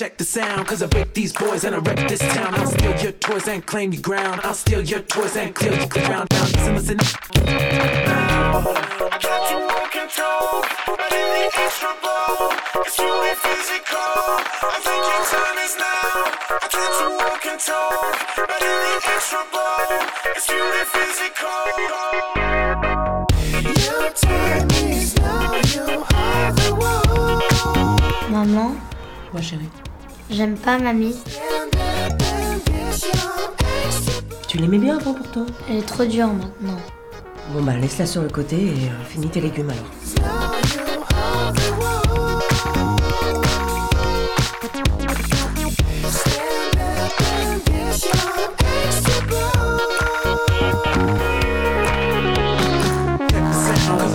check the sound, cause I break these boys and I wreck this town. I'll steal your toys and claim your ground. I'll steal your toys and clear your ground down. Listen, listen. I tried to walk and but in the extra ball, it's really physical. I think your time is now. I tried to walk and talk, but in the extra ball, it's really physical. Your time is now. You are the one. Maman, Moi, chérie. J'aime pas mamie. Tu l'aimais bien avant pourtant Elle est trop dure maintenant. Bon bah laisse-la sur le côté et euh, finis tes légumes alors.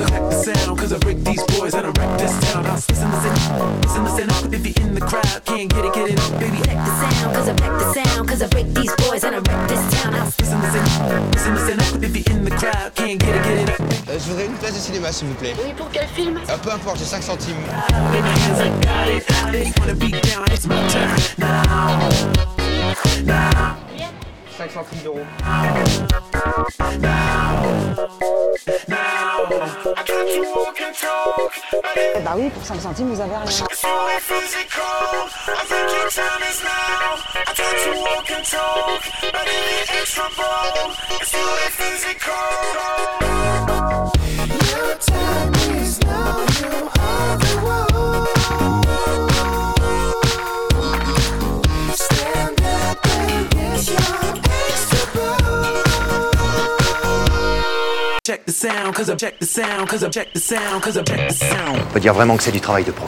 Check the sound, cause I break these boys and I wreck this town. I'll listen, listen, listen, listen up. If you're in the crowd, can't get it, these boys and I wreck this town. I'll Listen, listen, listen, listen up. If you're in the crowd, can't get it, get it up. Euh, je voudrais une place de cinéma, s'il vous plaît. Oui, pour quel film? Euh, peu importe, j'ai 5 centimes. In my hands, I got it, got it. Wanna be down, it's my turn now. Now, 5 centimes d'euros. In Bah oui, pour 5 centimes, vous avez rien. I think your time is now. I tried to walk and talk, but in the extra ball, it's really physical. Your time is now. You are the one. Stand up and get your extra ball. check the sound, cause I check the sound, cause I check the sound, cause I check the sound. On peut dire vraiment que c'est du travail de pro.